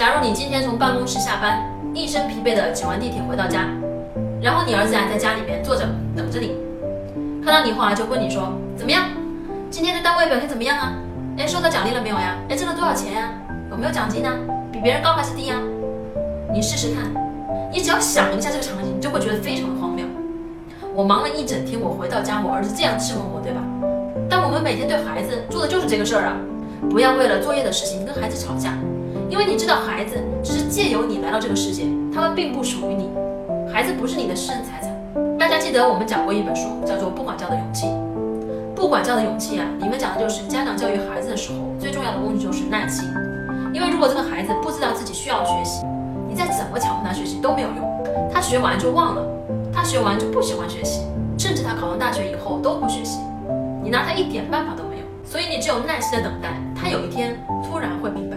假如你今天从办公室下班，一身疲惫的挤完地铁回到家，然后你儿子啊在家里面坐着等着你，看到你后啊就问你说怎么样？今天在单位表现怎么样啊？哎，收到奖励了没有呀？哎，挣了多少钱呀？有没有奖金呢？比别人高还是低呀？你试试看，你只要想一下这个场景，你就会觉得非常的荒谬。我忙了一整天，我回到家，我儿子这样质问我，对吧？但我们每天对孩子做的就是这个事儿啊！不要为了作业的事情跟孩子吵架，因为你知道孩子只是借由你来到这个世界，他们并不属于你，孩子不是你的私人财产。大家记得我们讲过一本书，叫做《不管教的勇气》。不管教的勇气啊，里面讲的就是家长教育孩子的时候最重要的工具就是耐心。因为如果这个孩子不知道自己需要学习，你再怎么强迫他学习都没有用，他学完就忘了。他学完就不喜欢学习，甚至他考上大学以后都不学习，你拿他一点办法都没有。所以你只有耐心的等待，他有一天突然会明。